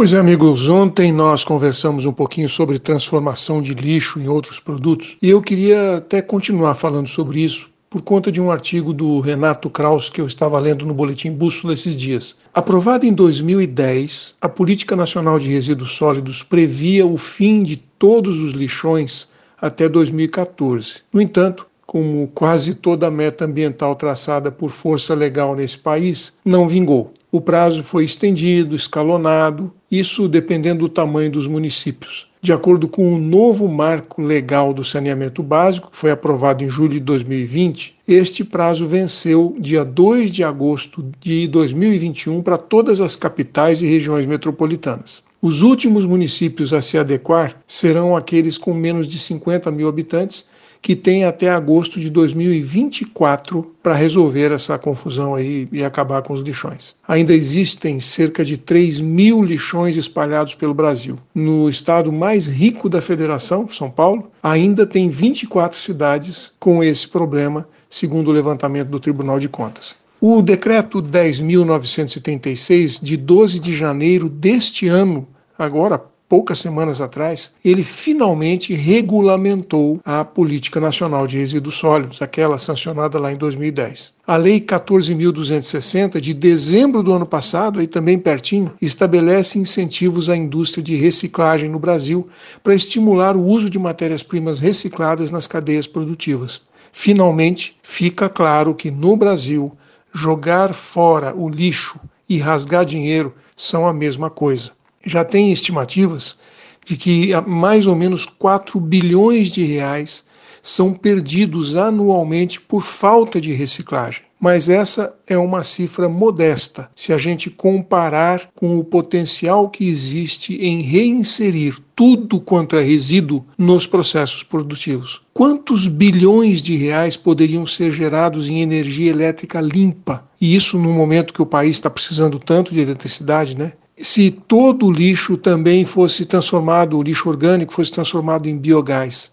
Pois é, amigos, ontem nós conversamos um pouquinho sobre transformação de lixo em outros produtos e eu queria até continuar falando sobre isso por conta de um artigo do Renato Kraus que eu estava lendo no Boletim Bússola esses dias. Aprovada em 2010, a Política Nacional de Resíduos Sólidos previa o fim de todos os lixões até 2014. No entanto, como quase toda a meta ambiental traçada por força legal nesse país, não vingou. O prazo foi estendido, escalonado, isso dependendo do tamanho dos municípios. De acordo com o novo marco legal do saneamento básico, que foi aprovado em julho de 2020, este prazo venceu dia 2 de agosto de 2021 para todas as capitais e regiões metropolitanas. Os últimos municípios a se adequar serão aqueles com menos de 50 mil habitantes que tem até agosto de 2024 para resolver essa confusão aí e acabar com os lixões. Ainda existem cerca de 3 mil lixões espalhados pelo Brasil. No estado mais rico da federação, São Paulo, ainda tem 24 cidades com esse problema, segundo o levantamento do Tribunal de Contas. O decreto 10.936, de 12 de janeiro deste ano, agora poucas semanas atrás, ele finalmente regulamentou a Política Nacional de Resíduos Sólidos, aquela sancionada lá em 2010. A Lei 14.260, de dezembro do ano passado, aí também pertinho, estabelece incentivos à indústria de reciclagem no Brasil para estimular o uso de matérias-primas recicladas nas cadeias produtivas. Finalmente, fica claro que no Brasil, jogar fora o lixo e rasgar dinheiro são a mesma coisa já tem estimativas de que mais ou menos 4 bilhões de reais são perdidos anualmente por falta de reciclagem. Mas essa é uma cifra modesta se a gente comparar com o potencial que existe em reinserir tudo quanto é resíduo nos processos produtivos. Quantos bilhões de reais poderiam ser gerados em energia elétrica limpa? E isso no momento que o país está precisando tanto de eletricidade, né? Se todo o lixo também fosse transformado, o lixo orgânico fosse transformado em biogás.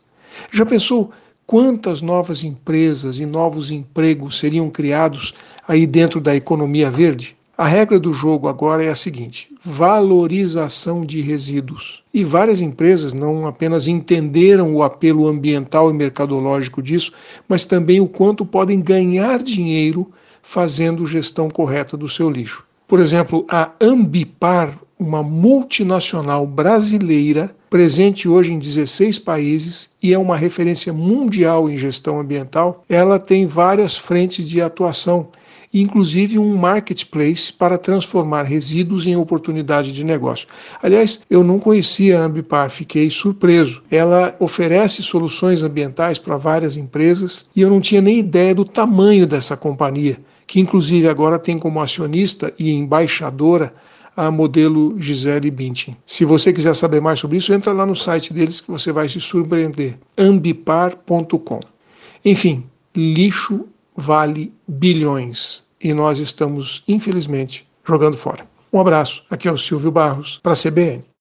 Já pensou quantas novas empresas e novos empregos seriam criados aí dentro da economia verde? A regra do jogo agora é a seguinte: valorização de resíduos. E várias empresas não apenas entenderam o apelo ambiental e mercadológico disso, mas também o quanto podem ganhar dinheiro fazendo gestão correta do seu lixo. Por exemplo, a Ambipar, uma multinacional brasileira, presente hoje em 16 países e é uma referência mundial em gestão ambiental, ela tem várias frentes de atuação, inclusive um marketplace para transformar resíduos em oportunidade de negócio. Aliás, eu não conhecia a Ambipar, fiquei surpreso. Ela oferece soluções ambientais para várias empresas e eu não tinha nem ideia do tamanho dessa companhia que inclusive agora tem como acionista e embaixadora a modelo Gisele Bündchen. Se você quiser saber mais sobre isso, entra lá no site deles que você vai se surpreender. ambipar.com. Enfim, lixo vale bilhões e nós estamos, infelizmente, jogando fora. Um abraço. Aqui é o Silvio Barros para a CBN.